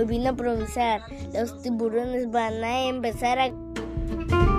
volviendo a improvisar. Los tiburones van a empezar a...